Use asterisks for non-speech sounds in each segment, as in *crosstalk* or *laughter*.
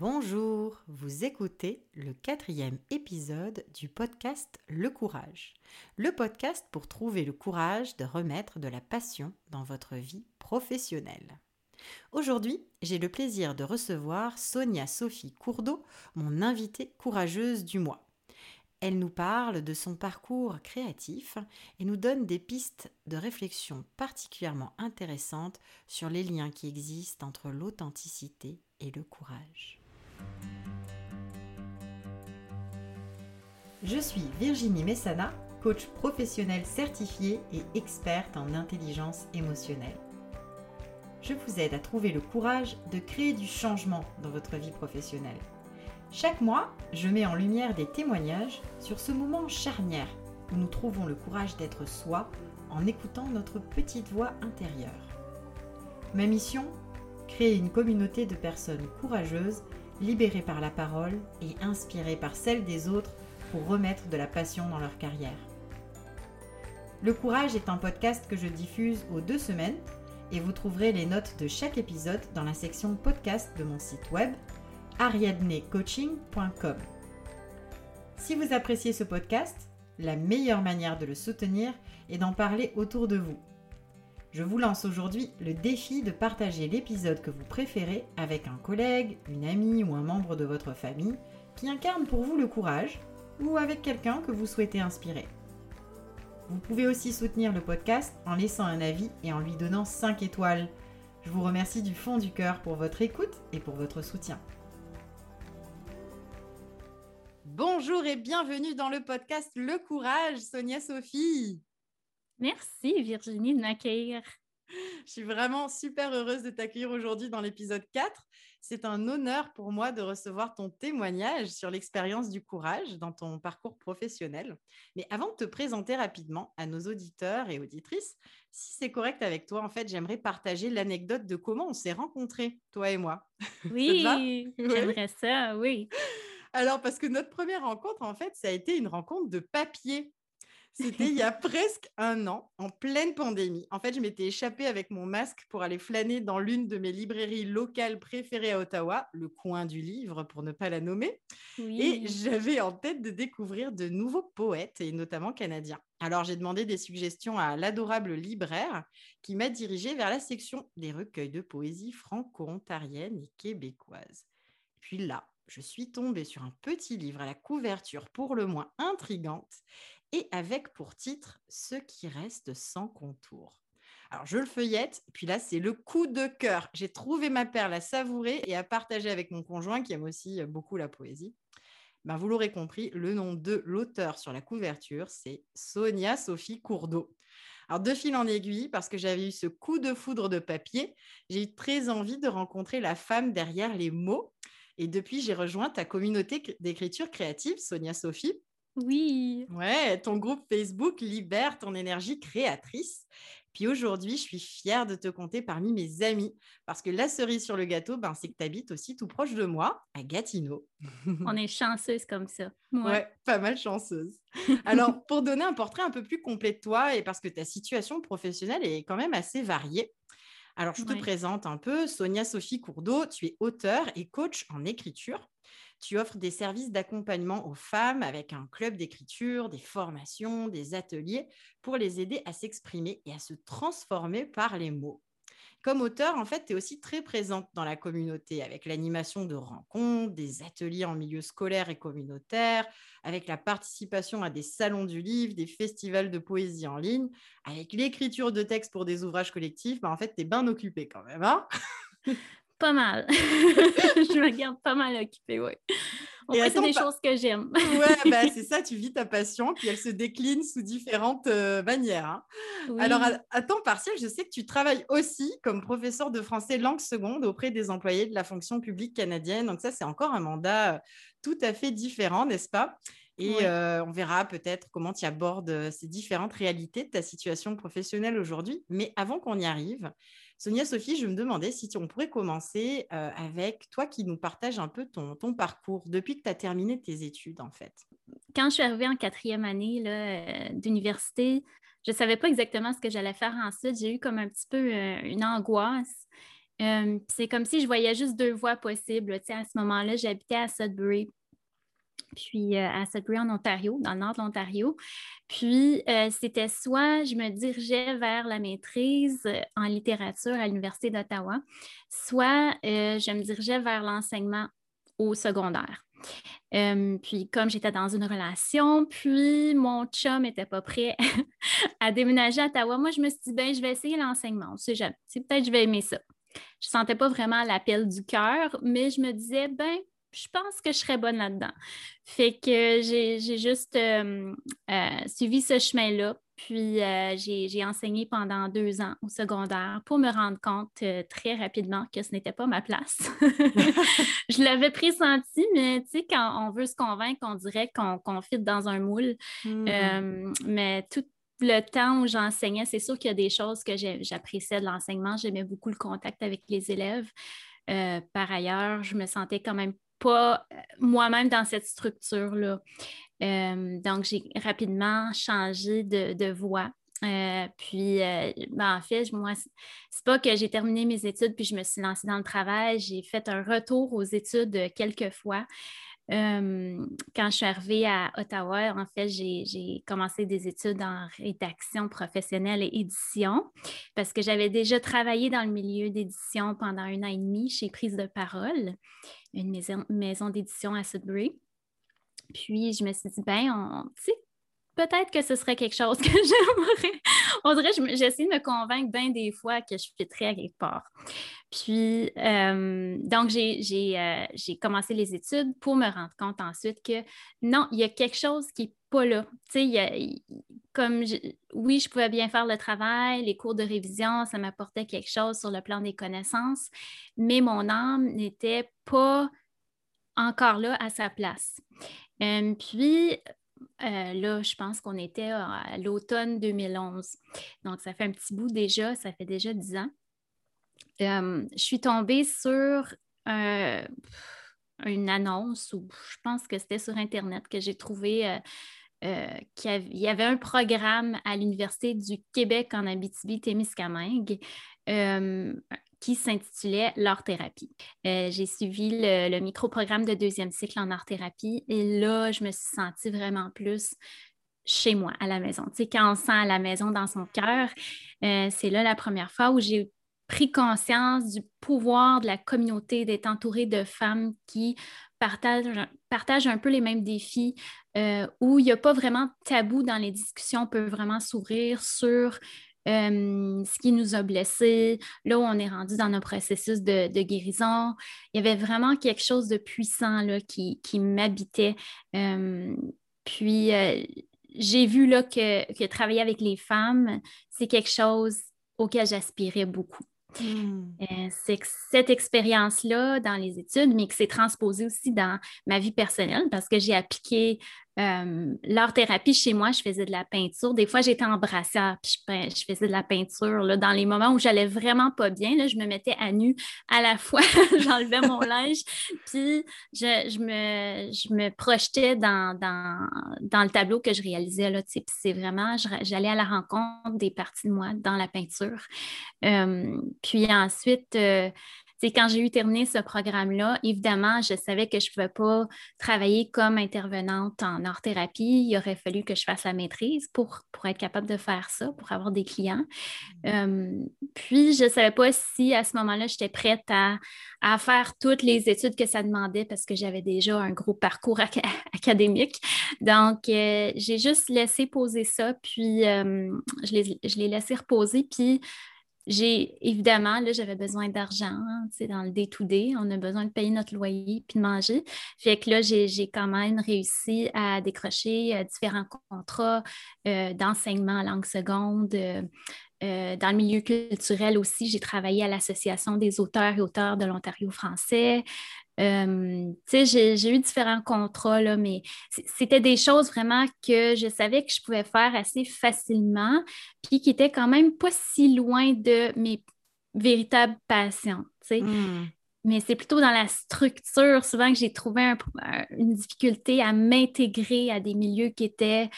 Bonjour, vous écoutez le quatrième épisode du podcast Le Courage. Le podcast pour trouver le courage de remettre de la passion dans votre vie professionnelle. Aujourd'hui, j'ai le plaisir de recevoir Sonia Sophie Courdeau, mon invitée courageuse du mois. Elle nous parle de son parcours créatif et nous donne des pistes de réflexion particulièrement intéressantes sur les liens qui existent entre l'authenticité et le courage. Je suis Virginie Messana, coach professionnel certifié et experte en intelligence émotionnelle. Je vous aide à trouver le courage de créer du changement dans votre vie professionnelle. Chaque mois, je mets en lumière des témoignages sur ce moment charnière où nous trouvons le courage d'être soi en écoutant notre petite voix intérieure. Ma mission Créer une communauté de personnes courageuses libérés par la parole et inspirés par celle des autres pour remettre de la passion dans leur carrière. Le Courage est un podcast que je diffuse aux deux semaines et vous trouverez les notes de chaque épisode dans la section podcast de mon site web ariadnecoaching.com. Si vous appréciez ce podcast, la meilleure manière de le soutenir est d'en parler autour de vous je vous lance aujourd'hui le défi de partager l'épisode que vous préférez avec un collègue, une amie ou un membre de votre famille qui incarne pour vous le courage ou avec quelqu'un que vous souhaitez inspirer. Vous pouvez aussi soutenir le podcast en laissant un avis et en lui donnant 5 étoiles. Je vous remercie du fond du cœur pour votre écoute et pour votre soutien. Bonjour et bienvenue dans le podcast Le Courage, Sonia Sophie. Merci Virginie de m'accueillir. Je suis vraiment super heureuse de t'accueillir aujourd'hui dans l'épisode 4. C'est un honneur pour moi de recevoir ton témoignage sur l'expérience du courage dans ton parcours professionnel. Mais avant de te présenter rapidement à nos auditeurs et auditrices, si c'est correct avec toi, en fait, j'aimerais partager l'anecdote de comment on s'est rencontrés, toi et moi. *laughs* Oui, j'aimerais ça, oui. Alors, parce que notre première rencontre, en fait, ça a été une rencontre de papier. C'était il y a presque un an, en pleine pandémie. En fait, je m'étais échappée avec mon masque pour aller flâner dans l'une de mes librairies locales préférées à Ottawa, le coin du livre pour ne pas la nommer. Et j'avais en tête de découvrir de nouveaux poètes, et notamment canadiens. Alors, j'ai demandé des suggestions à l'adorable libraire qui m'a dirigée vers la section des recueils de poésie franco-ontarienne et québécoise. Puis là, je suis tombée sur un petit livre à la couverture pour le moins intrigante et avec pour titre Ce qui reste sans contour. Alors, je le feuillette, puis là, c'est le coup de cœur. J'ai trouvé ma perle à savourer et à partager avec mon conjoint qui aime aussi euh, beaucoup la poésie. Ben, vous l'aurez compris, le nom de l'auteur sur la couverture, c'est Sonia Sophie Courdeau. Alors, de fil en aiguille, parce que j'avais eu ce coup de foudre de papier, j'ai eu très envie de rencontrer la femme derrière les mots. Et depuis, j'ai rejoint ta communauté d'écriture créative, Sonia Sophie, oui. Ouais, ton groupe Facebook libère ton énergie créatrice. Puis aujourd'hui, je suis fière de te compter parmi mes amis parce que la cerise sur le gâteau, ben, c'est que tu habites aussi tout proche de moi, à Gatineau. On est chanceuse comme ça. *laughs* Ouais. pas mal chanceuse. Alors, pour donner un portrait un peu plus complet de toi et parce que ta situation professionnelle est quand même assez variée, alors je te présente un peu Sonia Sophie Courdeau, tu es auteur et coach en écriture. Tu offres des services d'accompagnement aux femmes avec un club d'écriture, des formations, des ateliers pour les aider à s'exprimer et à se transformer par les mots. Comme auteur, en fait, tu es aussi très présente dans la communauté avec l'animation de rencontres, des ateliers en milieu scolaire et communautaire, avec la participation à des salons du livre, des festivals de poésie en ligne, avec l'écriture de textes pour des ouvrages collectifs. Bah, en fait, tu es bien occupée quand même. Hein? *laughs* pas mal. *laughs* je me garde pas mal occupée, oui. c'est des choses que j'aime. ouais, *laughs* bah, c'est ça, tu vis ta passion, puis elle se décline sous différentes euh, manières. Hein. Alors, à, temps partiel, je sais que tu travailles aussi comme professeur de français langue seconde auprès des employés de la fonction publique canadienne. Donc, ça, c'est encore un mandat euh, tout à fait différent, n'est-ce pas? Et euh, on verra peut-être comment tu abordes ces différentes réalités de ta situation professionnelle aujourd'hui. Mais avant qu'on y arrive, Sonia Sophie, je me demandais si on pourrait commencer euh, avec toi qui nous partage un peu ton, parcours depuis que tu as terminé tes études, en fait. Quand je suis arrivée en quatrième année euh, d'université, je ne savais pas exactement ce que j'allais faire ensuite. J'ai eu comme un petit peu euh, une angoisse. c'est comme si je voyais juste deux voies possibles. à ce moment-là, j'habitais à Sudbury, puis à Sudbury en Ontario, dans le nord de l'Ontario. Puis c'était soit je me dirigeais vers la maîtrise en littérature à l'Université d'Ottawa, soit je me dirigeais vers l'enseignement au secondaire. puis comme j'étais dans une relation, puis mon chum n'était pas prêt *laughs* à déménager à Ottawa, moi je me suis dit, ben je vais essayer l'enseignement. Peut-être je vais aimer ça. Je ne sentais pas vraiment l'appel du cœur, mais je me disais, ben je pense que je serais bonne là-dedans. Fait que j'ai juste euh, euh, suivi ce chemin-là. Puis euh, j'ai enseigné pendant deux ans au secondaire pour me rendre compte très rapidement que ce n'était pas ma place. *laughs* je l'avais pressenti, mais tu sais, quand on veut se convaincre, on dirait qu'on qu fit dans un moule. Hmm. mais tout le temps où j'enseignais, c'est sûr qu'il y a des choses que j'appréciais de l'enseignement. J'aimais beaucoup le contact avec les élèves. par ailleurs, je me sentais quand même pas euh, moi-même dans cette structure-là. Euh, donc, j'ai rapidement changé de, voie. Euh, puis, ben, en fait, moi, c'est pas que j'ai terminé mes études puis je me suis lancée dans le travail. J'ai fait un retour aux études quelques fois. Quand je suis arrivée à Ottawa, en fait, j'ai commencé des études en rédaction professionnelle et édition parce que j'avais déjà travaillé dans le milieu d'édition pendant un an et demi chez Prise de parole une maison, d'édition à Sudbury. Puis je me suis dit, ben, on, peut-être que ce serait quelque chose *laughs* que j'aimerais. On dirait, j'essaie de me convaincre bien des fois que je fitterais à quelque part. Puis, euh, donc, euh, j'ai commencé les études pour me rendre compte ensuite que non, il y a quelque chose qui n'est pas là. Tu sais, comme oui, je pouvais bien faire le travail, les cours de révision, ça m'apportait quelque chose sur le plan des connaissances, mais mon âme n'était pas encore là à sa place. Euh, puis, euh, là, je pense qu'on était à l'automne 2011. Donc, ça fait un petit bout déjà, ça fait déjà dix ans. Euh, je suis tombée sur une annonce, ou je pense que c'était sur Internet que j'ai trouvé euh, qu'il y avait un programme à l'Université du Québec en Abitibi-Témiscamingue euh, qui s'intitulait l'art-thérapie. Euh, j'ai suivi le, micro-programme de deuxième cycle en art-thérapie et là, je me suis sentie vraiment plus chez moi, à la maison. Tu sais, quand on sent à la maison dans son cœur, c'est là la première fois où j'ai pris conscience du pouvoir de la communauté, d'être entourée de femmes qui partagent, un peu les mêmes défis, euh, où il n'y a pas vraiment de tabou dans les discussions, on peut vraiment s'ouvrir sur euh, ce qui nous a blessés, là où on est rendu dans nos processus de, guérison. Il y avait vraiment quelque chose de puissant là, qui, m'habitait. Euh, puis, j'ai vu là, que, que travailler avec les femmes, c'est quelque chose auquel j'aspirais beaucoup. Hmm. Euh, c'est cette expérience-là dans les études, mais que c'est transposé aussi dans ma vie personnelle parce que j'ai appliqué euh, l'art-thérapie chez moi, je faisais de la peinture. Des fois, j'étais en brassière, puis je, faisais de la peinture. Dans les moments où j'allais vraiment pas bien, là, je me mettais à nu à la fois, *laughs* j'enlevais mon linge, puis je, me, je me projetais dans, dans, le tableau que je réalisais. Là, c'est vraiment, j'allais à la rencontre des parties de moi dans la peinture. Euh, puis ensuite, euh, quand j'ai eu terminé ce programme-là, évidemment, je savais que je ne pouvais pas travailler comme intervenante en art-thérapie. Il aurait fallu que je fasse la maîtrise pour, pour être capable de faire ça, pour avoir des clients. Mmh. Euh, puis, je ne savais pas si à ce moment-là, j'étais prête à, faire toutes les études que ça demandait parce que j'avais déjà un gros parcours *laughs* académique. Donc, euh, j'ai juste laissé poser ça, puis euh, je l'ai laissé reposer. Puis, j'ai évidemment, là, j'avais besoin d'argent, hein, dans le day-to-day, on a besoin de payer notre loyer puis de manger. Fait que là, j'ai quand même réussi à décrocher euh, différents contrats euh, d'enseignement en langue seconde. Euh, dans le milieu culturel aussi, j'ai travaillé à l'Association des auteurs et auteurs de l'Ontario français. Euh, j'ai eu différents contrats, là, mais c'était des choses vraiment que je savais que je pouvais faire assez facilement, puis qui étaient quand même pas si loin de mes véritables passions. Hmm. Mais c'est plutôt dans la structure, souvent que j'ai trouvé une difficulté à m'intégrer à des milieux qui étaient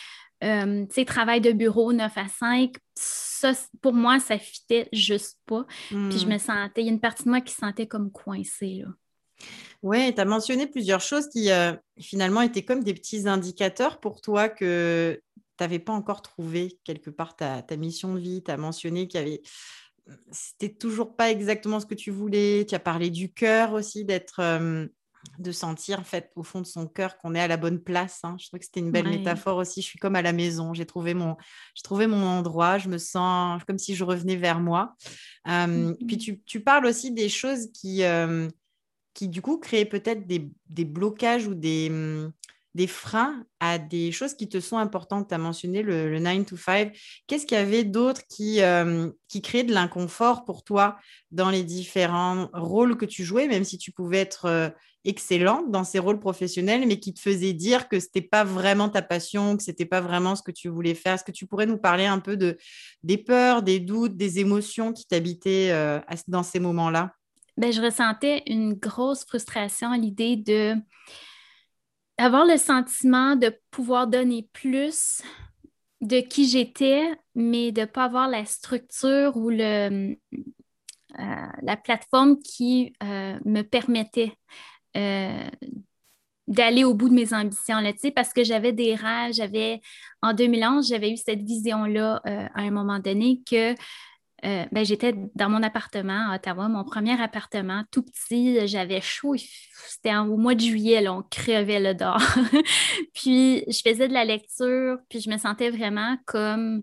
Euh, tu sais, travail de bureau 9 à 5, ça, pour moi, ça fitait juste pas. Puis je hmm. me sentais, il y a une partie de moi qui se sentait comme coincée, là. Oui, tu as mentionné plusieurs choses qui euh, finalement étaient comme des petits indicateurs pour toi que tu n'avais pas encore trouvé quelque part ta, mission de vie. Tu as mentionné qu'il y avait. C'était toujours pas exactement ce que tu voulais. Tu as parlé du cœur aussi, d'être. Euh, de sentir en fait au fond de son cœur qu'on est à la bonne place. Hein. Je trouve que c'était une belle métaphore aussi. Je suis comme à la maison. J'ai trouvé mon, j'ai trouvé mon endroit. Je me sens comme si je revenais vers moi. Puis mmh tu, tu, parles aussi des choses qui, qui du coup créent peut-être des, blocages ou des, mmh, des freins à des choses qui te sont importantes. Tu as mentionné le, 9 to 5. Qu'est-ce qu'il y avait d'autre qui, qui créait de l'inconfort pour toi dans les différents rôles que tu jouais, même si tu pouvais être euh, excellente dans ces rôles professionnels, mais qui te faisait dire que ce n'était pas vraiment ta passion, que ce n'était pas vraiment ce que tu voulais faire? Est-ce que tu pourrais nous parler un peu de, des peurs, des doutes, des émotions qui t'habitaient euh, dans ces moments-là? Ben, Je ressentais une grosse frustration à l'idée de avoir le sentiment de pouvoir donner plus de qui j'étais, mais de ne pas avoir la structure ou le, euh, la plateforme qui euh, me permettait euh, d'aller au bout de mes ambitions, là, parce que j'avais des rêves, j'avais, en 2011, j'avais eu cette vision-là à un moment donné que euh, ben, j'étais dans mon appartement à Ottawa, mon premier appartement, tout petit. J'avais chaud. C'était au mois de juillet, on crevait le dehors. *laughs* puis je faisais de la lecture, puis je me sentais vraiment comme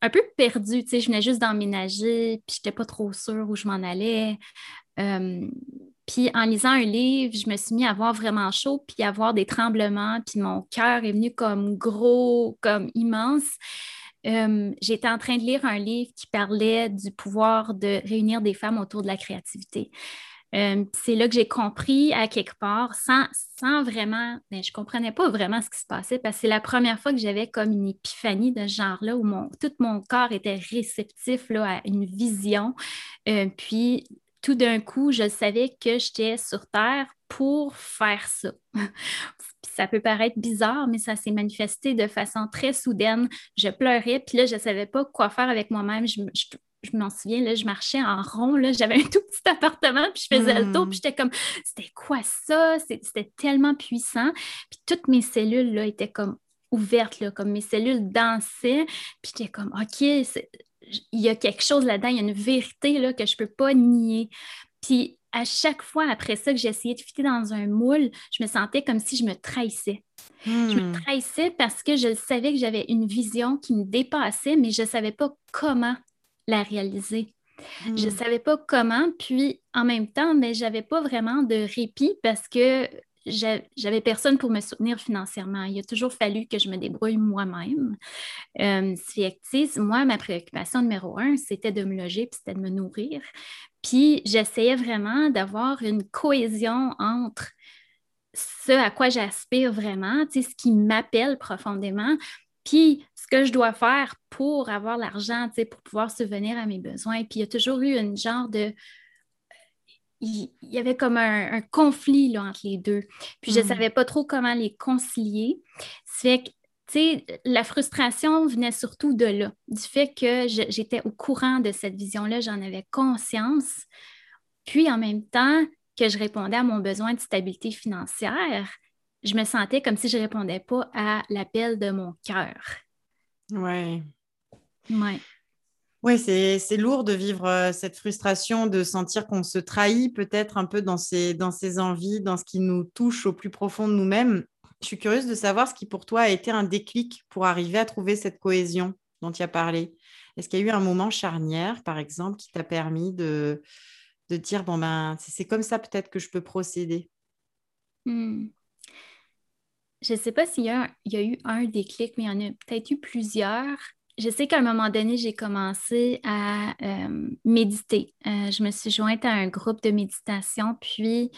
un peu perdue. je venais juste d'emménager, puis je n'étais pas trop sûre où je m'en allais. Euh, puis en lisant un livre, je me suis mis à avoir vraiment chaud, puis à avoir des tremblements, puis mon cœur est venu comme gros, comme immense. Euh, j'étais en train de lire un livre qui parlait du pouvoir de réunir des femmes autour de la créativité. Euh, c'est là que j'ai compris à quelque part, sans, vraiment, ben, je ne comprenais pas vraiment ce qui se passait parce que c'est la première fois que j'avais comme une épiphanie de ce genre-là où mon, tout mon corps était réceptif là, à une vision. Euh, puis tout d'un coup, je savais que j'étais sur Terre pour faire ça, *laughs* ça peut paraître bizarre, mais ça s'est manifesté de façon très soudaine. Je pleurais, puis là, je ne savais pas quoi faire avec moi-même. Je, m'en souviens, là, je marchais en rond, là, j'avais un *laughs* tout petit appartement, puis je faisais le tour, puis hmm. j'étais comme, c'était quoi ça? C'était tellement puissant. Puis toutes mes cellules, là, étaient comme ouvertes, là, comme mes cellules dansaient, puis j'étais comme, OK, il y a quelque chose là-dedans, il y a une vérité, là, que je ne peux pas nier. Puis à chaque fois après ça que j'essayais de fitter dans un moule, je me sentais comme si je me trahissais. Je me hmm. trahissais parce que je savais que j'avais une vision qui me dépassait, mais je ne savais pas comment la réaliser. Je ne hmm. savais pas comment, puis en même temps, mais je n'avais pas vraiment de répit parce que j'avais personne pour me soutenir financièrement. Il a toujours fallu que je me débrouille moi-même. Euh, moi, ma préoccupation numéro un, c'était de me loger puis c'était de me nourrir. Puis j'essayais vraiment d'avoir une cohésion entre ce à quoi j'aspire vraiment, ce qui m'appelle profondément, puis ce que je dois faire pour avoir l'argent, pour pouvoir subvenir à mes besoins. Puis il y a toujours eu une genre de... Il y avait comme un, conflit là, entre les deux. Puis je ne mm. savais pas trop comment les concilier. C'est fait que la frustration venait surtout de là, du fait que j'étais au courant de cette vision-là, j'en avais conscience. Puis en même temps que je répondais à mon besoin de stabilité financière, je me sentais comme si je ne répondais pas à l'appel de mon cœur. Oui. Oui, c'est lourd de vivre euh, cette frustration, de sentir qu'on se trahit peut-être un peu dans ses, dans ses envies, dans ce qui nous touche au plus profond de nous-mêmes. Je suis curieuse de savoir ce qui pour toi a été un déclic pour arriver à trouver cette cohésion dont tu as parlé. Est-ce qu'il y a eu un moment charnière, par exemple, qui t'a permis de, de dire, bon, ben, c'est comme ça peut-être que je peux procéder? Hmm. Je ne sais pas s'il y, a, eu un déclic, mais il y en a peut-être eu plusieurs. Je sais qu'à un moment donné, j'ai commencé à euh, méditer. Euh, je me suis jointe à un groupe de méditation, puis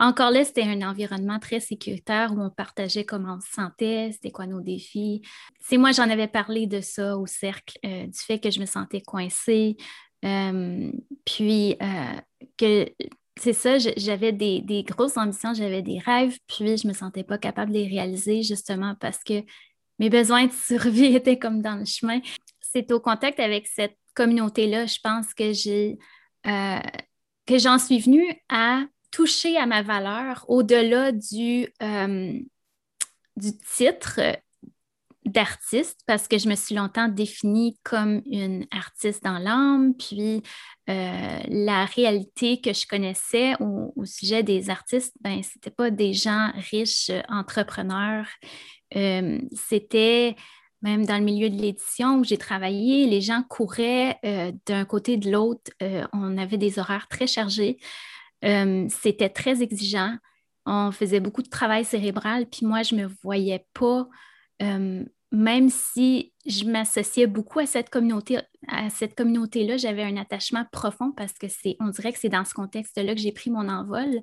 encore là, c'était un environnement très sécuritaire où on partageait comment on se sentait, c'était quoi nos défis. C'est moi, j'en avais parlé de ça au cercle, euh, du fait que je me sentais coincée. Euh, puis euh, que c'est ça, j'avais des, grosses ambitions, j'avais des rêves, puis je ne me sentais pas capable de les réaliser justement parce que mes besoins de survie *laughs* étaient comme dans le chemin. C'est au contact avec cette communauté-là, je pense que j'ai que j'en suis venue à toucher à ma valeur au-delà du, euh, du titre d'artiste parce que je me suis longtemps définie comme une artiste dans l'âme, puis euh, la réalité que je connaissais au, sujet des artistes, ben c'était pas des gens riches, entrepreneurs, euh, c'était même dans le milieu de l'édition où j'ai travaillé, les gens couraient d'un côté de l'autre, on avait des horaires très chargés, c'était très exigeant, on faisait beaucoup de travail cérébral, puis moi je me voyais pas euh, même si je m'associais beaucoup à cette communauté, à cette communauté-là, j'avais un attachement profond parce que c'est, on dirait que c'est dans ce contexte-là que j'ai pris mon envol.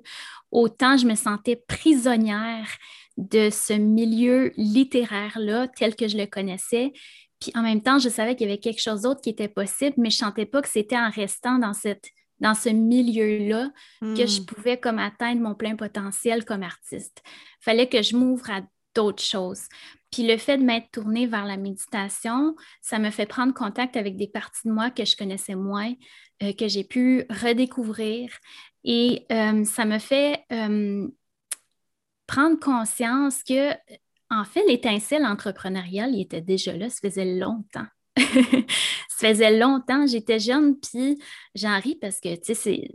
Autant je me sentais prisonnière de ce milieu littéraire-là tel que je le connaissais. Puis en même temps, je savais qu'il y avait quelque chose d'autre qui était possible, mais je ne sentais pas que c'était en restant dans cette dans ce milieu-là que je hmm. pouvais comme atteindre mon plein potentiel comme artiste. Il fallait que je m'ouvre à d'autres choses. Puis le fait de m'être tournée vers la méditation, ça me fait prendre contact avec des parties de moi que je connaissais moins, euh, que j'ai pu redécouvrir. Et euh, ça me fait euh, prendre conscience que, en fait, l'étincelle entrepreneuriale, il était déjà là, ça faisait longtemps. Ça faisait longtemps, j'étais jeune, puis j'en ris parce que, tu sais, c'est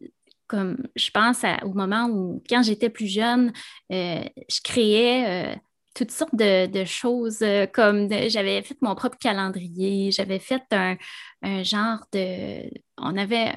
comme, je pense au moment où, quand j'étais plus jeune, je créais toutes sortes de, choses, euh, comme j'avais fait mon propre calendrier, j'avais fait un, genre de... On avait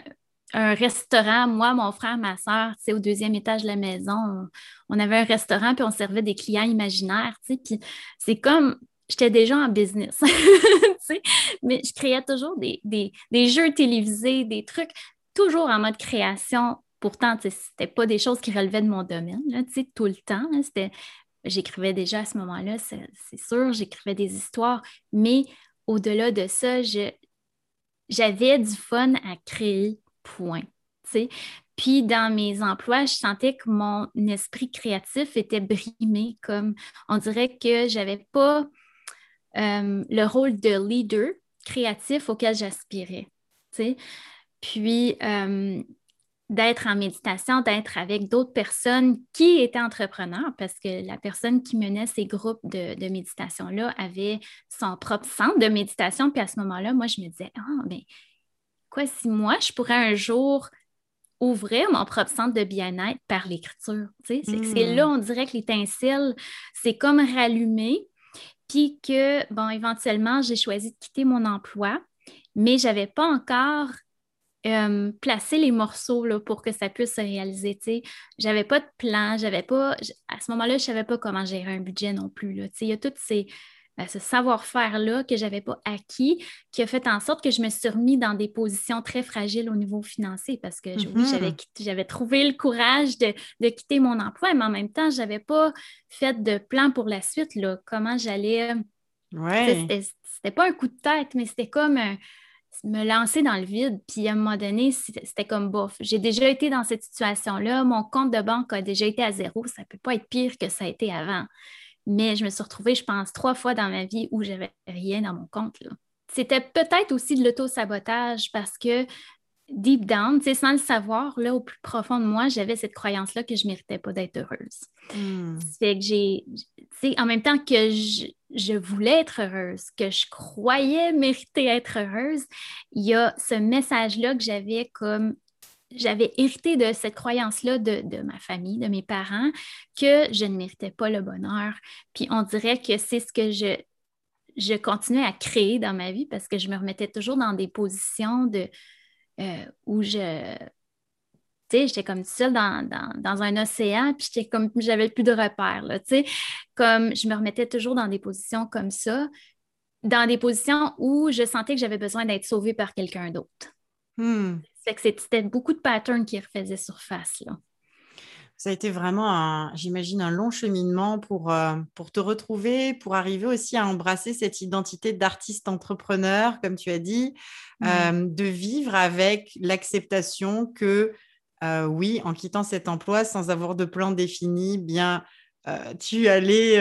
un restaurant, moi, mon frère, ma soeur, tu sais, au deuxième étage de la maison, on, avait un restaurant, puis on servait des clients imaginaires, tu sais, puis c'est comme... J'étais déjà en business, *laughs* mais je créais toujours des, des, jeux télévisés, des trucs, toujours en mode création pourtant, ce n'était pas des choses qui relevaient de mon domaine, là, tout le temps. C'était j'écrivais déjà à ce moment-là, c'est sûr, j'écrivais des histoires, mais au-delà de ça, j'avais du fun à créer, point. Puis dans mes emplois, je sentais que mon esprit créatif était brimé, comme on dirait que j'avais pas euh, le rôle de leader créatif auquel j'aspirais. Puis, euh, d'être en méditation, d'être avec d'autres personnes qui étaient entrepreneurs, parce que la personne qui menait ces groupes de, méditation-là avait son propre centre de méditation. Puis à ce moment-là, moi, je me disais, ah, mais quoi, si moi, je pourrais un jour ouvrir mon propre centre de bien-être par l'écriture. C'est hmm. là, on dirait que l'étincelle, c'est comme rallumé. Puis que, bon, éventuellement, j'ai choisi de quitter mon emploi, mais je n'avais pas encore euh, placer les morceaux là, pour que ça puisse se réaliser. J'avais pas de plan, j'avais pas. À ce moment-là, je savais pas comment gérer un budget non plus. Il y a tout ces, ce savoir-faire-là que je n'avais pas acquis, qui a fait en sorte que je me suis remis dans des positions très fragiles au niveau financier parce que mm-hmm. j'avais trouvé le courage de, quitter mon emploi, mais en même temps, je n'avais pas fait de plan pour la suite, là, comment j'allais. Ouais. C'était pas un coup de tête, mais c'était comme un, me lancer dans le vide. Puis à un moment donné, c'était comme bof. J'ai déjà été dans cette situation-là. Mon compte de banque a déjà été à zéro. Ça ne peut pas être pire que ça a été avant. Mais je me suis retrouvée, je pense, trois fois dans ma vie où j'avais rien dans mon compte. C'était peut-être aussi de l'auto-sabotage parce que deep down, sans le savoir, là, au plus profond de moi, j'avais cette croyance-là que je ne méritais pas d'être heureuse. Hmm. Fait que j'ai, en même temps que je, voulais être heureuse, que je croyais mériter être heureuse, il y a ce message-là que j'avais comme j'avais hérité de cette croyance-là de, ma famille, de mes parents, que je ne méritais pas le bonheur. Puis on dirait que c'est ce que je, je continuais à créer dans ma vie parce que je me remettais toujours dans des positions de, euh, où je. Tu sais, j'étais comme seule dans, dans, un océan, puis j'étais comme, j'avais plus de repères, là, tu sais. Comme je me remettais toujours dans des positions comme ça, dans des positions où je sentais que j'avais besoin d'être sauvée par quelqu'un d'autre. Hmm. Que c'était beaucoup de patterns qui refaisaient surface, là ça a été vraiment, j'imagine, un long cheminement pour, euh, pour te retrouver, pour arriver aussi à embrasser cette identité d'artiste entrepreneur, comme tu as dit, euh, de vivre avec l'acceptation que, euh, oui, en quittant cet emploi sans avoir de plan défini, bien tu allais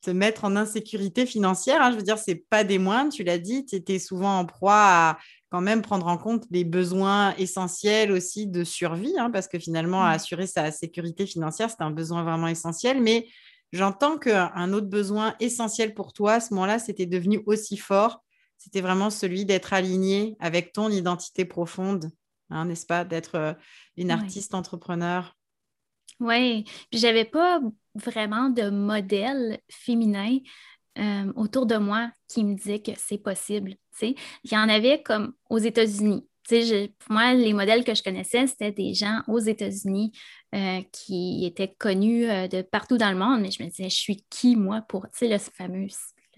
te mettre en insécurité financière. Hein. je veux dire, c'est pas des moindres, tu l'as dit, tu étais souvent en proie à quand même prendre en compte les besoins essentiels aussi de survie, hein, parce que finalement, mmh. assurer sa sécurité financière, c'est un besoin vraiment essentiel. Mais j'entends qu'un autre besoin essentiel pour toi, à ce moment-là, c'était devenu aussi fort. C'était vraiment celui d'être aligné avec ton identité profonde, hein, n'est-ce pas? D'être euh, une artiste entrepreneur. Oui, puis j'avais pas vraiment de modèle féminin euh, autour de moi qui me disait que c'est possible. Il y en avait comme aux États-Unis. pour moi, les modèles que je connaissais, c'était des gens aux États-Unis euh, qui étaient connus euh, de partout dans le monde, mais je me disais, je suis qui, moi, pour, le fameux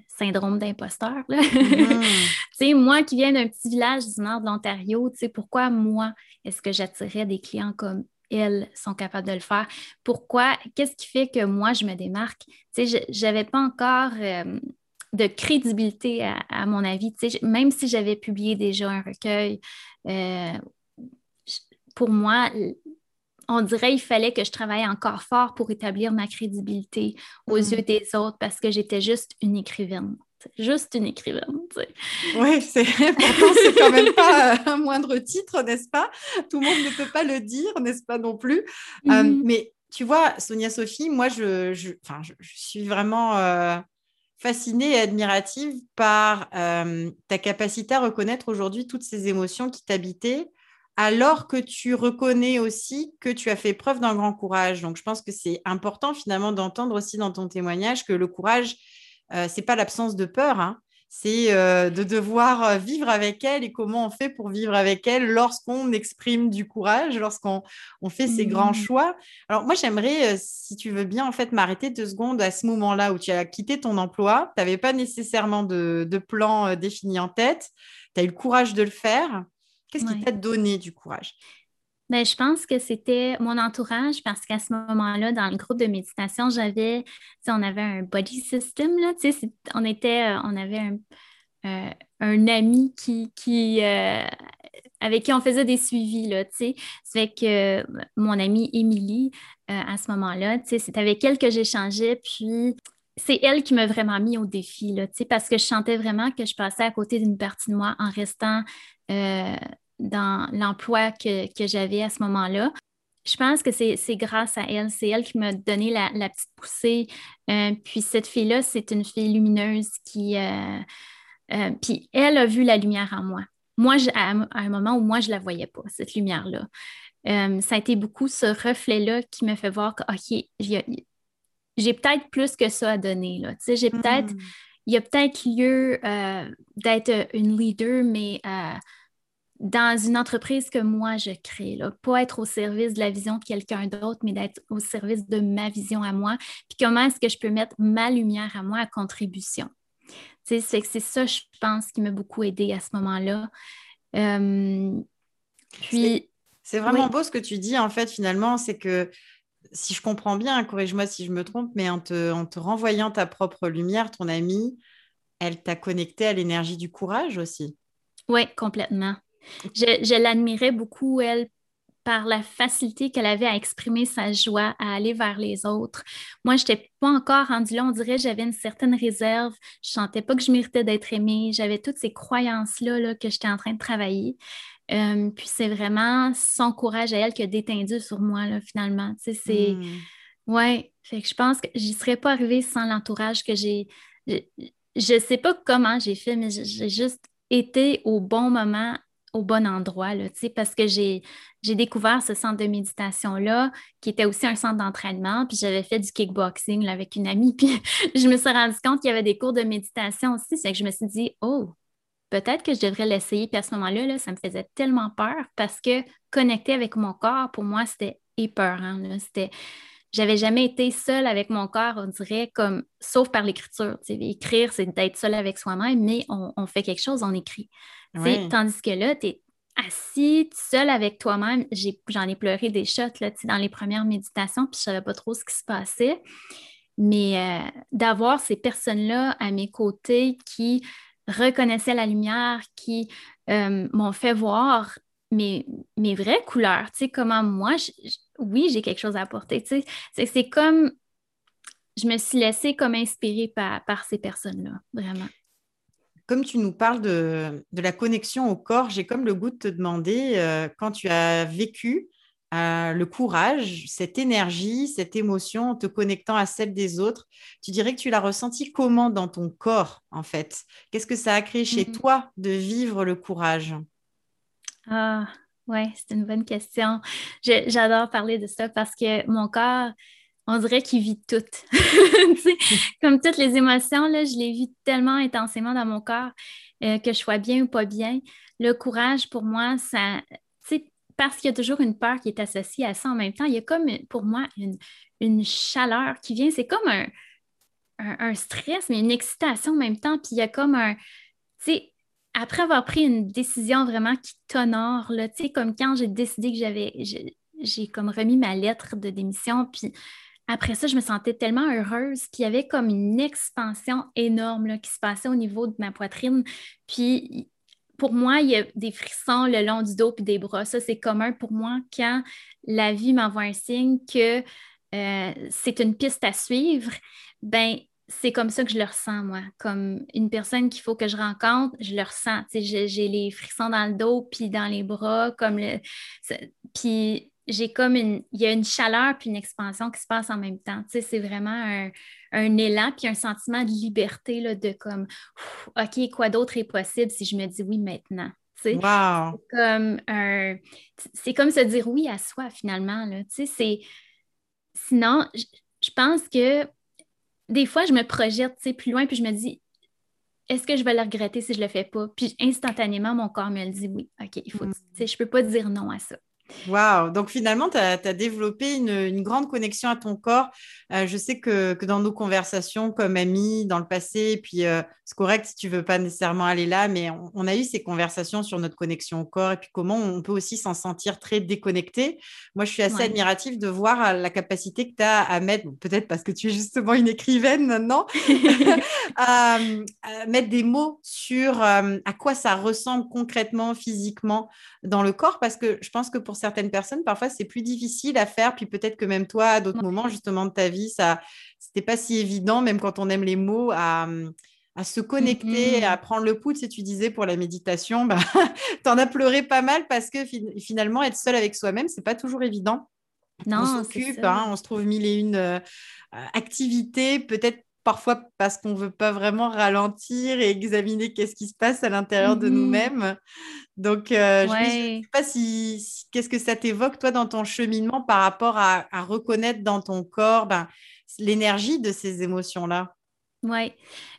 syndrome d'imposteur. Mm-hmm. *laughs* moi qui viens d'un petit village du nord de l'Ontario, pourquoi moi, est-ce que j'attirais des clients comme elles sont capables de le faire. Pourquoi? Qu'est-ce qui fait que moi, je me démarque? Tu sais, je n'avais pas encore euh, de crédibilité à, mon avis. Tu sais, même si j'avais publié déjà un recueil, euh, pour moi, on dirait qu'il fallait que je travaille encore fort pour établir ma crédibilité aux mm. yeux des autres parce que j'étais juste une écrivaine juste une écrivaine. Oui, c'est *laughs* pourtant c'est quand même pas un moindre titre, n'est-ce pas? Tout le monde ne peut pas le dire, n'est-ce pas non plus? Euh, mhm. Mais tu vois, Sonia Sophie, moi je, je, suis vraiment euh, fascinée et admirative par euh, ta capacité à reconnaître aujourd'hui toutes ces émotions qui t'habitaient alors que tu reconnais aussi que tu as fait preuve d'un grand courage. Donc, je pense que c'est important finalement d'entendre aussi dans ton témoignage que le courage, euh, c'est pas l'absence de peur, hein. c'est euh, de devoir euh, vivre avec elle et comment on fait pour vivre avec elle lorsqu'on exprime du courage, lorsqu'on fait ces grands mmh. choix. Alors moi, j'aimerais, si tu veux bien, en fait, m'arrêter deux secondes à ce moment-là où tu as quitté ton emploi, tu n'avais pas nécessairement de, plan défini en tête, tu as eu le courage de le faire. Qu'est-ce qui t'a donné du courage? Ben, je pense que c'était mon entourage parce qu'à ce moment-là, dans le groupe de méditation, j'avais, on avait un body system, là, on était, euh, on avait un, euh, un ami qui, qui euh, avec qui on faisait des suivis, là, tu sais. Ça fait que mon amie Émilie, à ce moment-là, tu sais, c'est avec elle que j'échangeais, puis c'est elle qui m'a vraiment mis au défi, là, parce que je sentais vraiment que je passais à côté d'une partie de moi en restant dans l'emploi que, j'avais à ce moment-là. Je pense que c'est grâce à elle. C'est elle qui m'a donné la, petite poussée. Euh, puis cette fille-là, c'est une fille lumineuse qui... Euh, euh, puis elle a vu la lumière en moi. Moi, à, un moment où moi, je ne la voyais pas, cette lumière-là. ça a été beaucoup ce reflet-là qui me fait voir que, OK, j'ai peut-être plus que ça à donner. J'ai peut-être... Hmm. Il y a peut-être lieu d'être une leader, mais dans une entreprise que moi je crée, là, pas être au service de la vision de quelqu'un d'autre, mais d'être au service de ma vision à moi. Puis comment est-ce que je peux mettre ma lumière à moi à contribution? C'est ça, je pense, qui m'a beaucoup aidé à ce moment-là. Euh, puis. C'est vraiment beau ce que tu dis, en fait, finalement, c'est que si je comprends bien, corrige-moi si je me trompe, mais en te, en te renvoyant ta propre lumière, ton amie, elle t'a connecté à l'énergie du courage aussi. Oui, complètement. Je, l'admirais beaucoup, elle, par la facilité qu'elle avait à exprimer sa joie, à aller vers les autres. Moi, je n'étais pas encore rendue là. On dirait que j'avais une certaine réserve. Je ne sentais pas que je méritais d'être aimée. J'avais toutes ces croyances-là que j'étais en train de travailler. Euh, puis c'est vraiment son courage à elle qui a détendu sur moi, là, finalement. c'est... Hmm. Ouais, fait que je pense que j'y serais pas arrivée sans l'entourage que j'ai. Je, ne sais pas comment j'ai fait, mais j'ai juste été au bon moment au bon endroit, là, parce que j'ai, découvert ce centre de méditation-là, qui était aussi un centre d'entraînement, puis j'avais fait du kickboxing avec une amie, *laughs* puis je me suis rendu compte qu'il y avait des cours de méditation aussi, c'est que je me suis dit, oh, peut-être que je devrais l'essayer, puis à ce moment-là, là, ça me faisait tellement peur, parce que connecter avec mon corps, pour moi, c'était épeurant, c'était... J'avais jamais été seule avec mon corps, on dirait, comme, sauf par l'écriture. Écrire, c'est d'être seule avec soi-même, mais on, on fait quelque chose, on écrit. Tandis que là, tu es assis seul avec toi-même. J'en ai, pleuré des shots là, dans les premières méditations, puis je ne savais pas trop ce qui se passait. Mais euh, d'avoir ces personnes-là à mes côtés qui reconnaissaient la lumière, qui euh, m'ont fait voir mes, mes vraies couleurs, tu sais, comment moi, oui, j'ai quelque chose à apporter, tu sais. C'est comme je me suis laissée comme inspirée par, par ces personnes-là, vraiment. Comme tu nous parles de, de la connexion au corps, j'ai comme le goût de te demander, euh, quand tu as vécu euh, le courage, cette énergie, cette émotion, en te connectant à celle des autres, tu dirais que tu l'as ressenti comment dans ton corps, en fait? Qu'est-ce que ça a créé chez mmh toi de vivre le courage? Ah, ouais, c'est une bonne question. J'adore parler de ça parce que mon corps, on dirait qu'il vit tout. *laughs* Comme toutes les émotions, là, je les vis tellement intensément dans mon corps, euh, que je sois bien ou pas bien. Le courage, pour moi, ça, parce qu'il y a toujours une peur qui est associée à ça en même temps. Il y a comme, pour moi, une, chaleur qui vient. C'est comme un, stress, mais une excitation en même temps. Puis il y a comme un, tu sais, après avoir pris une décision vraiment qui t'honore, tu sais, comme quand j'ai décidé que j'avais, j'ai comme remis ma lettre de démission, puis après ça, je me sentais tellement heureuse, puis il y avait comme une expansion énorme qui se passait au niveau de ma poitrine, puis pour moi, il y a des frissons le long du dos et des bras. Ça, c'est commun pour moi quand la vie m'envoie un signe que euh, c'est une piste à suivre. Ben, c'est comme ça que je le ressens, moi. Comme une personne qu'il faut que je rencontre, je le ressens. J'ai les frissons dans le dos puis dans les bras, comme le. Puis j'ai comme une. Il y a une chaleur puis une expansion qui se passe en même temps. C'est vraiment un, un élan puis un sentiment de liberté, là, de comme, OK, quoi d'autre est possible si je me dis oui maintenant? Wow. C'est comme, un, c'est comme se dire oui à soi finalement. Là. C'est... Sinon, je pense que des fois, je me projette plus loin puis je me dis est-ce que je vais le regretter si je ne le fais pas? Puis instantanément, mon corps me le dit oui. OK, il faut, mm. je ne peux pas dire non à ça. Waouh! Donc finalement, tu as, développé une, grande connexion à ton corps. Euh, je sais que, dans nos conversations comme amis dans le passé, puis euh, c'est correct si tu veux pas nécessairement aller là, mais on, a eu ces conversations sur notre connexion au corps et puis comment on peut aussi s'en sentir très déconnecté. Moi, je suis assez admirative de voir euh, la capacité que tu as à mettre, peut-être parce que tu es justement une écrivaine maintenant, *laughs* *laughs* à, mettre des mots sur à quoi ça ressemble concrètement, physiquement dans le corps, parce que je pense que pour certaines personnes, parfois, c'est plus difficile à faire. Puis peut-être que même toi, à d'autres moments, justement, de ta vie, ça, c'était pas si évident, même quand on aime les mots, à, à se connecter, à prendre le pouls. Tu, tu disais pour la méditation, bah, *laughs* tu en as pleuré pas mal parce que finalement, être seul avec soi-même, c'est pas toujours évident. Non, on s'occupe, hein, on se trouve mille et une euh, activités, peut-être parfois parce qu'on ne veut pas vraiment ralentir et examiner qu'est-ce qui se passe à l'intérieur de mmh nous-mêmes. Donc, euh, je ne sais pas si, qu'est-ce que ça t'évoque, toi, dans ton cheminement par rapport à, reconnaître dans ton corps ben, l'énergie de ces émotions-là? Oui.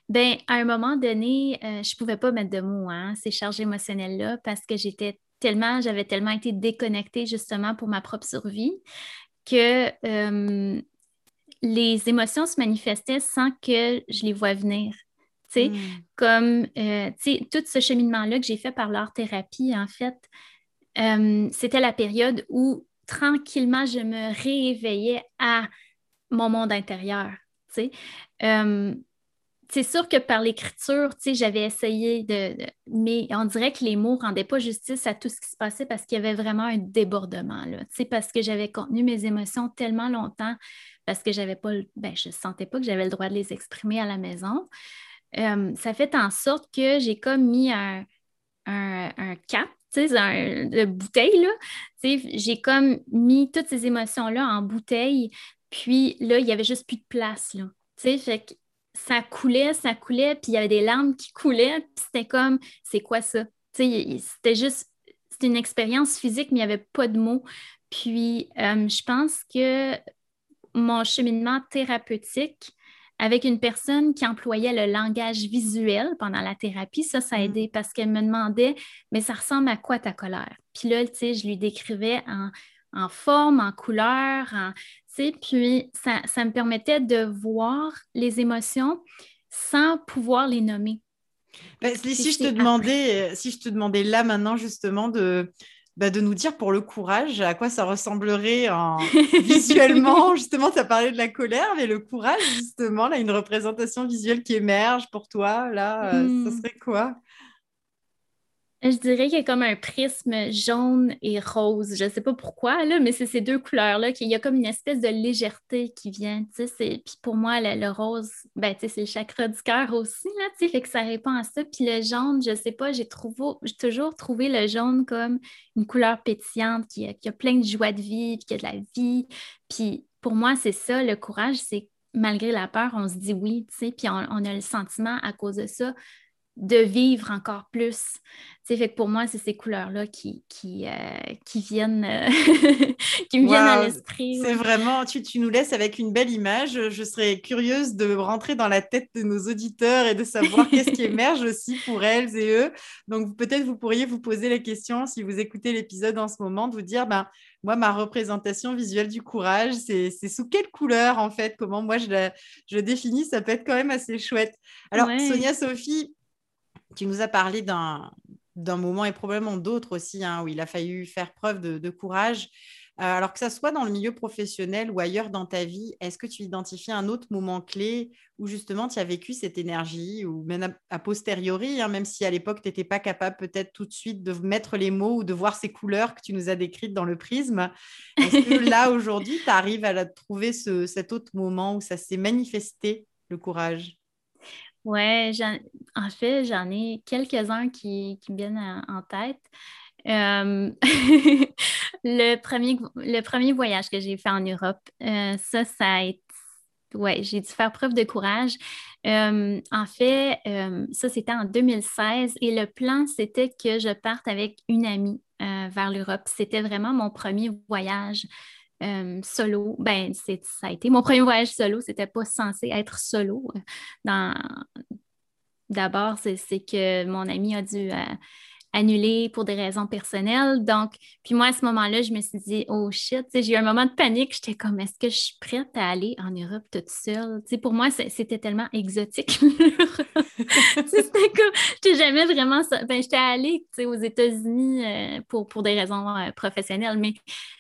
Ben, à un moment donné, euh, je ne pouvais pas mettre de mots, hein, ces charges émotionnelles-là, parce que j'étais tellement, j'avais tellement été déconnectée justement pour ma propre survie que euh, les émotions se manifestaient sans que je les vois venir. Hmm. Comme euh, tout ce cheminement-là que j'ai fait par l'art-thérapie, en fait, euh, c'était la période où tranquillement je me réveillais à mon monde intérieur. Euh, c'est sûr que par l'écriture, j'avais essayé de, Mais on dirait que les mots ne rendaient pas justice à tout ce qui se passait parce qu'il y avait vraiment un débordement, là, parce que j'avais contenu mes émotions tellement longtemps, parce que j'avais pas... Ben, je sentais pas que j'avais le droit de les exprimer à la maison. Euh, ça fait en sorte que j'ai comme mis un, un, cap, tu sais, un, de bouteille, j'ai comme mis toutes ces émotions-là en bouteille, puis là, il n'y avait juste plus de place, là. Fait que ça coulait, ça coulait, puis il y avait des larmes qui coulaient, puis c'était comme, c'est quoi ça? c'était juste, c'était une expérience physique, mais il n'y avait pas de mots. Puis, euh, je pense que mon cheminement thérapeutique avec une personne qui employait le langage visuel pendant la thérapie, ça, ça a mm. aidé parce qu'elle me demandait, mais ça ressemble à quoi ta colère? Puis là, tu sais, je lui décrivais en, en forme, en couleur, en, puis ça, ça, me permettait de voir les émotions sans pouvoir les nommer. Ben, si, je te demandais, si je te demandais là maintenant justement de, bah, de nous dire pour le courage, à quoi ça ressemblerait en... *laughs* visuellement. justement, tu as parlé de la colère, mais le courage, justement, là, une représentation visuelle qui émerge pour toi, là, euh, ça hmm. serait quoi? Je dirais qu'il y a comme un prisme jaune et rose. Je ne sais pas pourquoi, là, mais c'est ces deux couleurs-là qu'il y a comme une espèce de légèreté qui vient. Puis pour moi, le, rose, ben, c'est le chakra du cœur aussi, là, fait que ça répond à ça. Puis le jaune, je ne sais pas, j'ai toujours trouvé le jaune comme une couleur pétillante qui a, plein de joie de vie, qui a de la vie. Puis pour moi, c'est ça, le courage, c'est malgré la peur, on se dit oui, puis on, on, a le sentiment à cause de ça de vivre encore plus. C'est fait que pour moi, c'est ces couleurs-là qui, qui, euh, qui viennent, euh, *laughs* qui me viennent à l'esprit. C'est vraiment, tu, tu, nous laisses avec une belle image. Je serais curieuse de rentrer dans la tête de nos auditeurs et de savoir *laughs* qu'est-ce qui émerge aussi pour elles et eux. Donc peut-être vous pourriez vous poser la question, si vous écoutez l'épisode en ce moment, de vous dire, ben, moi, ma représentation visuelle du courage, c'est sous quelle couleur en fait? Comment moi je, la, je définis? Ça peut être quand même assez chouette. Alors, Sonia Sophie, tu nous as parlé d'un moment et probablement d'autres aussi, hein, où il a fallu faire preuve de, courage. Euh, alors que ça soit dans le milieu professionnel ou ailleurs dans ta vie, est-ce que tu identifies un autre moment clé où justement tu as vécu cette énergie ou même a, posteriori, hein, même si à l'époque tu n'étais pas capable peut-être tout de suite de mettre les mots ou de voir ces couleurs que tu nous as décrites dans le prisme, est-ce que là aujourd'hui tu arrives à trouver cet autre moment où ça s'est manifesté, le courage? Ouais, en fait, j'en ai quelques-uns qui, me viennent en, tête. Euh, *laughs* le, premier, le premier voyage que j'ai fait en Europe, euh, ça, ça a été. Ouais, j'ai dû faire preuve de courage. Euh, en fait, ça, c'était en 2016 et le plan, c'était que je parte avec une amie vers l'Europe. C'était vraiment mon premier voyage. Euh, solo, ben, ça a été mon premier voyage solo. C'était pas censé être solo. Dans... D'abord, c'est que mon ami a dû euh, annulé pour des raisons personnelles. Donc, puis moi, à ce moment-là, je me suis dit, oh shit, j'ai eu un moment de panique. J'étais comme, est-ce que je suis prête à aller en Europe toute seule? pour moi, c'était tellement exotique. *laughs* c'était comme, j'étais jamais vraiment, ben, j'étais allée aux États-Unis euh, pour, pour des raisons euh, professionnelles, mais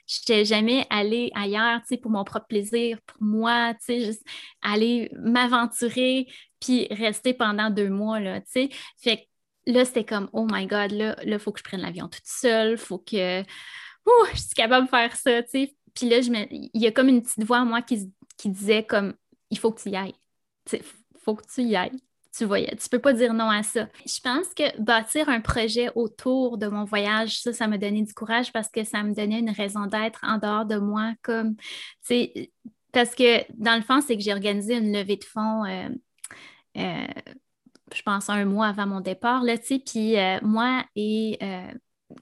j'étais jamais allée ailleurs, pour mon propre plaisir, pour moi, juste aller m'aventurer puis rester pendant deux mois, là. Fait que là, c'était comme, oh my God, là, il faut que je prenne l'avion toute seule, faut que, ouh, je suis capable de faire ça, tu. Puis là, je il y a comme une petite voix à moi qui, qui disait comme, il faut que tu y ailles. Il faut que tu y ailles. Tu voyais, tu peux pas dire non à ça. Je pense que bâtir un projet autour de mon voyage, ça, ça m'a donné du courage parce que ça me donnait une raison d'être en dehors de moi, comme, parce que dans le fond, c'est que j'ai organisé une levée de fonds euh, euh, je pense, un mois avant mon départ, là, tu sais, puis euh, moi et euh,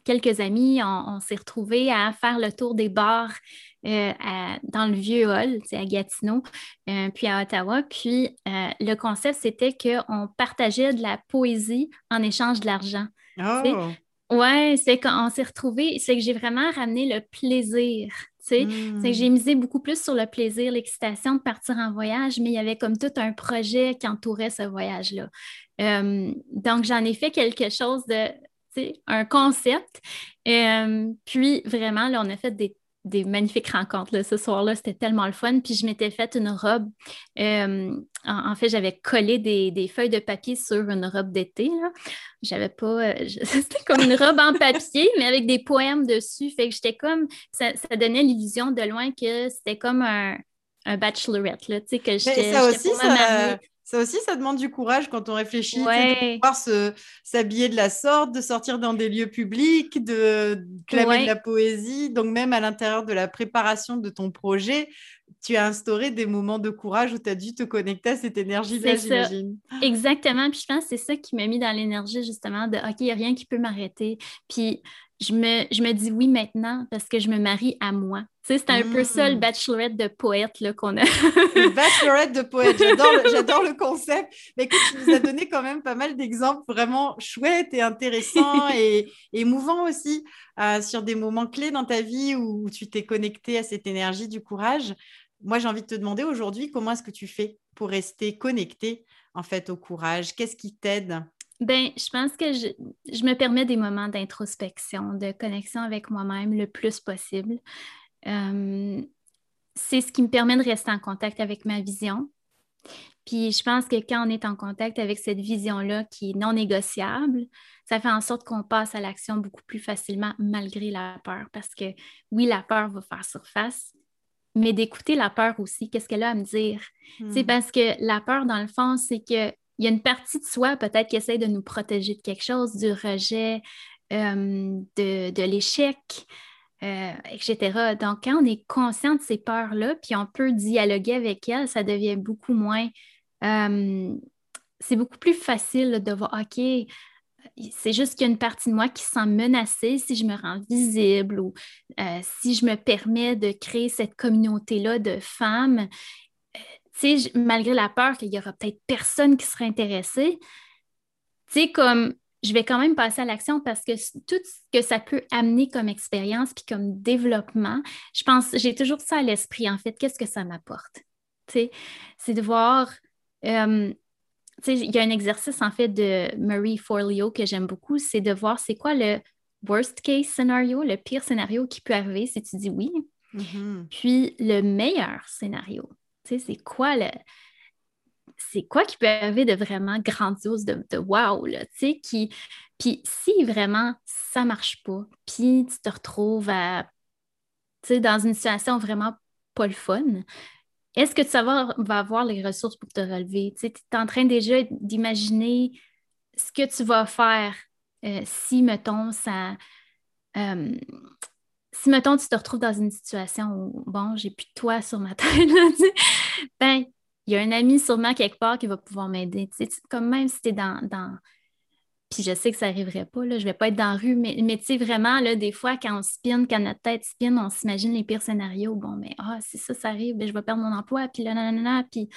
quelques amis, on, s'est retrouvés à faire le tour des bars euh, dans le vieux hall, à Gatineau, puis à Ottawa. Puis le concept, c'était qu'on partageait de la poésie en échange de l'argent. Oh. Ouais, c'est qu'on s'est retrouvés, c'est que j'ai vraiment ramené le plaisir c'est que hmm. j'ai misé beaucoup plus sur le plaisir, l'excitation de partir en voyage, mais il y avait comme tout un projet qui entourait ce voyage-là. Euh, donc, j'en ai fait quelque chose de, un concept. Euh, puis, vraiment, là, on a fait des des magnifiques rencontres. Là. Ce soir-là, c'était tellement le fun. Puis je m'étais faite une robe. Euh, en, fait, j'avais collé des, feuilles de papier sur une robe d'été. J'avais pas. Euh, *laughs* c'était comme une robe en papier, mais avec des poèmes dessus. Fait que j'étais comme. Ça, donnait l'illusion de loin que c'était comme un, un bachelorette. Là, que j'étais, ça aussi, ça, ça aussi, ça demande du courage quand on réfléchit, de pouvoir s'habiller de la sorte, de sortir dans des lieux publics, de clamer de la poésie. Donc, même à l'intérieur de la préparation de ton projet, tu as instauré des moments de courage où tu as dû te connecter à cette énergie-là, j'imagine. Exactement. Puis je pense que c'est ça qui m'a mis dans l'énergie, justement, de OK, il n'y a rien qui peut m'arrêter. Puis je me, je me dis oui maintenant parce que je me marie à moi. C'est un peu ça le mm. bachelorette de poète qu'on a. bachelorette de poète, *laughs* j'adore le concept. Mais écoute, tu nous as donné quand même pas mal d'exemples vraiment chouettes et intéressants *laughs* et, émouvants aussi euh, sur des moments clés dans ta vie où tu t'es connecté à cette énergie du courage. Moi, j'ai envie de te demander aujourd'hui, comment est-ce que tu fais pour rester connecté en fait au courage? Qu'est-ce qui t'aide? Ben, je pense que je, me permets des moments d'introspection, de connexion avec moi-même le plus possible. Euh, c'est ce qui me permet de rester en contact avec ma vision, Puis je pense que quand on est en contact avec cette vision-là qui est non négociable, ça fait en sorte qu'on passe à l'action beaucoup plus facilement malgré la peur. Parce que oui, la peur va faire surface, mais d'écouter la peur aussi, qu'est-ce qu'elle a à me dire? C'est hmm. parce que la peur, dans le fond, c'est qu'il y a une partie de soi peut-être qui essaie de nous protéger de quelque chose, du rejet, euh, de, l'échec, euh, etc. Donc, quand on est conscient de ces peurs-là, puis on peut dialoguer avec elles, ça devient beaucoup moins... Euh, c'est beaucoup plus facile de voir, OK, c'est juste qu'il y a une partie de moi qui se sent menacée si je me rends visible ou si je me permets de créer cette communauté-là de femmes. malgré la peur qu'il y aura peut-être personne qui sera intéressé, tu sais, comme je vais quand même passer à l'action parce que tout ce que ça peut amener comme expérience puis comme développement, je pense, j'ai toujours ça à l'esprit en fait. Qu'est-ce que ça m'apporte? C'est de voir. Euh, il y a un exercice en fait de Marie Forleo que j'aime beaucoup, c'est de voir c'est quoi le worst case scénario, le pire scénario qui peut arriver si tu dis oui. Mm-hmm. Puis le meilleur scénario, c'est quoi le, c'est quoi qui peut arriver de vraiment grandiose, de, de wow, là, tu sais, qui... Puis si vraiment ça marche pas, puis tu te retrouves tu sais, dans une situation vraiment pas le fun, est-ce que tu vas, avoir les ressources pour te relever? Tu es en train déjà d'imaginer ce que tu vas faire euh, si, mettons, ça... Euh, si, mettons, tu te retrouves dans une situation où, bon, j'ai plus de toi sur ma *laughs* tête, ben, il y a un ami sûrement quelque part qui va pouvoir m'aider. Comme même si tu es dans, Puis je sais que ça n'arriverait pas, là, je ne vais pas être dans la rue, mais, mais tu sais, vraiment, là, des fois, quand on spin, quand notre tête spin, on s'imagine les pires scénarios. Bon, mais ah, si ça, ça arrive, ben, je vais perdre mon emploi, puis là, nanana, puis,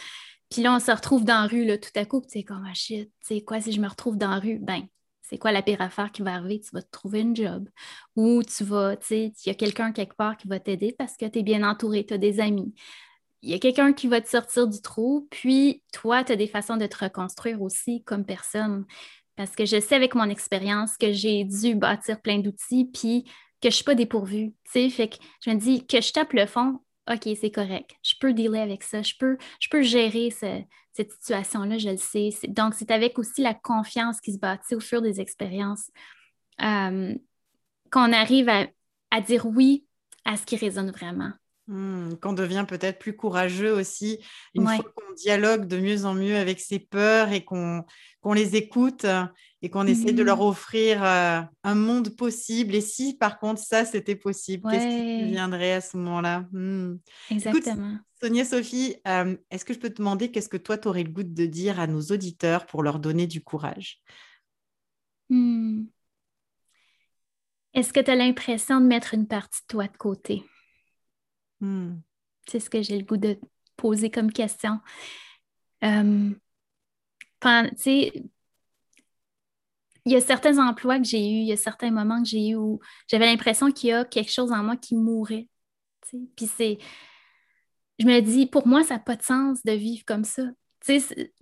puis là, on se retrouve dans la rue, là, tout à coup, tu sais, comme, ah tu sais, quoi, si je me retrouve dans la rue, ben, c'est quoi la pire affaire qui va arriver? Tu vas te trouver une job. Ou tu vas, tu sais, il y a quelqu'un quelque part qui va t'aider parce que tu es bien entouré, tu as des amis il y a quelqu'un qui va te sortir du trou, puis toi, tu as des façons de te reconstruire aussi comme personne. Parce que je sais avec mon expérience que j'ai dû bâtir plein d'outils, puis que je ne suis pas dépourvue. Fait que je me dis que je tape le fond, OK, c'est correct. Je peux dealer avec ça. Je peux, gérer cette situation-là, je le sais. Donc, c'est avec aussi la confiance qui se bâtit au fur des expériences euh, qu'on arrive à dire oui à ce qui résonne vraiment. Mmh, qu'on devient peut-être plus courageux aussi, une fois qu'on dialogue de mieux en mieux avec ses peurs et qu'on les écoute et qu'on essaie de leur mmh. offrir un monde possible. Et si par contre ça, c'était possible, qu'est-ce qui viendrait à ce moment-là? Mmh. Exactement. Sonia Sophie, est-ce que je peux te demander qu'est-ce que toi, tu aurais le goût de dire à nos auditeurs pour leur donner du courage? Est-ce que tu as l'impression de mettre une partie de toi de côté? Hmm. C'est ce que j'ai le goût de poser comme question. Euh, il y a certains emplois que j'ai eus, il y a certains moments que j'ai eu où j'avais l'impression qu'il y a quelque chose en moi qui mourait. Puis. Je me dis, pour moi, ça n'a pas de sens de vivre comme ça.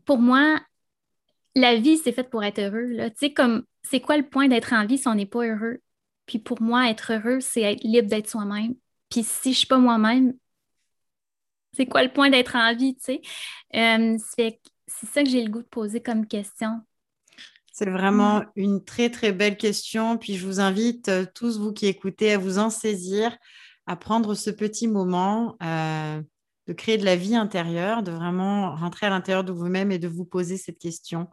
pour moi, la vie, c'est faite pour être heureux. Là. Comme, c'est quoi le point d'être en vie si on n'est pas heureux? Puis pour moi, être heureux, c'est être libre d'être soi-même. Puis si je ne suis pas moi-même, c'est quoi le point d'être en vie, tu sais? Euh, c'est ça que j'ai le goût de poser comme question. C'est vraiment une très, très belle question. Puis je vous invite, euh, tous vous qui écoutez, à vous en saisir, à prendre ce petit moment, euh, de créer de la vie intérieure, de vraiment rentrer à l'intérieur de vous-même et de vous poser cette question.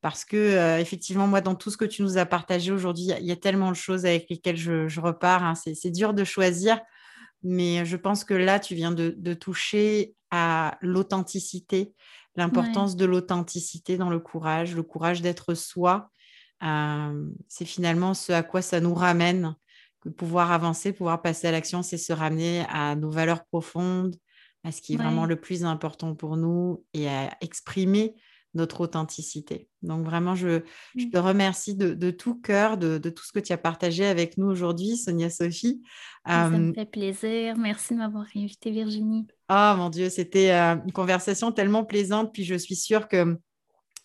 Parce que, effectivement, moi, dans tout ce que tu nous as partagé aujourd'hui, il y, a tellement de choses avec lesquelles je, repars. Hein. C'est dur de choisir. Mais je pense que là, tu viens de, toucher à l'authenticité, l'importance de l'authenticité dans le courage, le courage d'être soi. Euh, c'est finalement ce à quoi ça nous ramène, que pouvoir avancer, pouvoir passer à l'action, c'est se ramener à nos valeurs profondes, à ce qui est vraiment le plus important pour nous et à exprimer notre authenticité. Donc vraiment, je, mmh. te remercie de, tout cœur de, tout ce que tu as partagé avec nous aujourd'hui, Sonia Sophie. Ça me fait plaisir. Merci de m'avoir invité, Virginie. Oh mon Dieu, c'était une conversation tellement plaisante. Puis je suis sûre que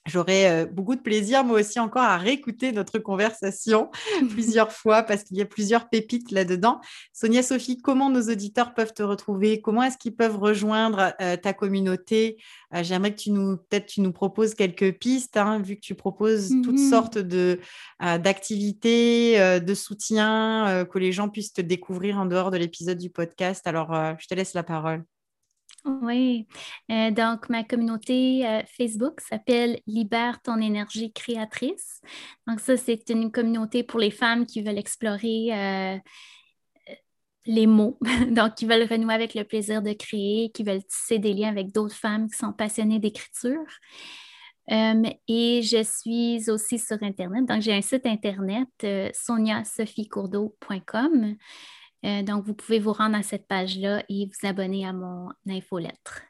J'aurai euh, beaucoup de plaisir, moi aussi, encore à réécouter notre conversation *laughs* plusieurs fois parce qu'il y a plusieurs pépites là-dedans. Sonia Sophie, comment nos auditeurs peuvent te retrouver? Comment est-ce qu'ils peuvent rejoindre euh, ta communauté? Euh, J'aimerais que tu nous, peut-être, tu nous proposes quelques pistes, hein, vu que tu proposes toutes mmh sortes de, d'activités, de soutien, que les gens puissent te découvrir en dehors de l'épisode du podcast. Alors, je te laisse la parole. Oui, euh, donc ma communauté euh, Facebook s'appelle Libère ton énergie créatrice. Donc ça, c'est une communauté pour les femmes qui veulent explorer euh, les mots, *laughs* donc qui veulent renouer avec le plaisir de créer, qui veulent tisser des liens avec d'autres femmes qui sont passionnées d'écriture. et je suis aussi sur Internet, donc j'ai un site Internet, soniasophicourdeau.com. Euh, donc, vous pouvez vous rendre à cette page-là et vous abonner à mon infolettre.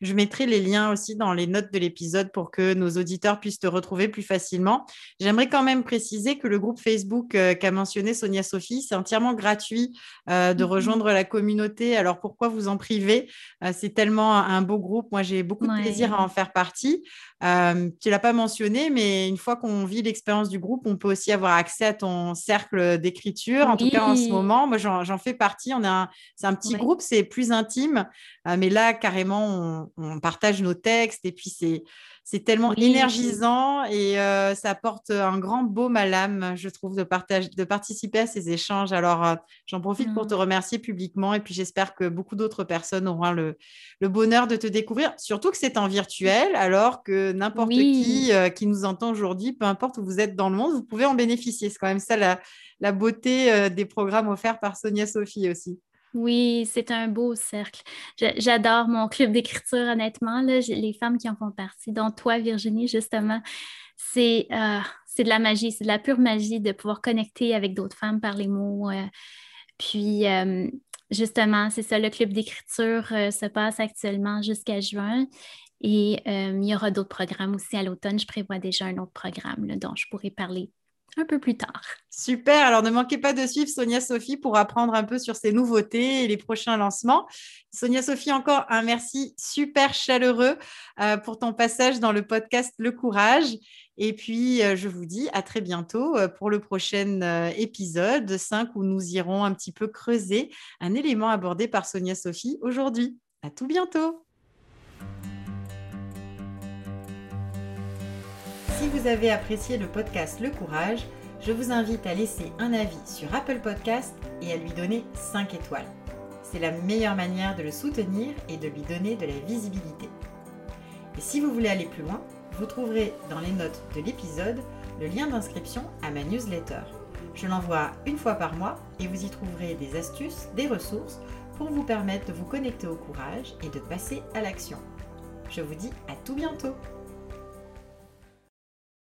Je mettrai les liens aussi dans les notes de l'épisode pour que nos auditeurs puissent te retrouver plus facilement. J'aimerais quand même préciser que le groupe Facebook euh, qu'a mentionné Sonia Sophie, c'est entièrement gratuit euh, de mhm. rejoindre la communauté. Alors pourquoi vous en priver euh, C'est tellement un beau groupe. Moi, j'ai beaucoup de plaisir à en faire partie. Tu ne l'as pas mentionné, mais une fois qu'on vit l'expérience du groupe, on peut aussi avoir accès à ton cercle d'écriture. En tout cas, en ce moment, moi, j'en fais partie. On a c'est un petit groupe, c'est plus intime, mais là, carrément, on, partage nos textes et puis c'est, c'est tellement énergisant et euh, ça apporte un grand baume à l'âme, je trouve, de, partage, de participer à ces échanges. Alors, euh, j'en profite pour te mmh. remercier publiquement et puis j'espère que beaucoup d'autres personnes auront le, le, bonheur de te découvrir, surtout que c'est en virtuel, alors que n'importe qui euh, qui nous entend aujourd'hui, peu importe où vous êtes dans le monde, vous pouvez en bénéficier. C'est quand même ça la, la beauté des programmes offerts par Sonia Sophie aussi. Oui, c'est un beau cercle. J'adore mon club d'écriture, honnêtement. les femmes qui en font partie, dont toi, Virginie, justement, c'est euh, de la magie, c'est de la pure magie de pouvoir connecter avec d'autres femmes par les mots. Euh. puis, euh, justement, c'est ça, le club d'écriture se passe actuellement jusqu'à juin. Et il y aura d'autres programmes aussi à l'automne. Je prévois déjà un autre programme dont je pourrais parler un peu plus tard. Super. Alors, ne manquez pas de suivre Sonia Sophie pour apprendre un peu sur ses nouveautés et les prochains lancements. Sonia Sophie, encore un merci super chaleureux euh, pour ton passage dans le podcast Le Courage. Et puis, euh, je vous dis à très bientôt euh, pour le prochain épisode 5 où nous irons un petit peu creuser un élément abordé par Sonia Sophie aujourd'hui. À tout bientôt. Si vous avez apprécié le podcast Le Courage, je vous invite à laisser un avis sur Apple Podcast et à lui donner 5 étoiles. C'est la meilleure manière de le soutenir et de lui donner de la visibilité. Et si vous voulez aller plus loin, vous trouverez dans les notes de l'épisode le lien d'inscription à ma newsletter. Je l'envoie une fois par mois et vous y trouverez des astuces, des ressources pour vous permettre de vous connecter au courage et de passer à l'action. Je vous dis à tout bientôt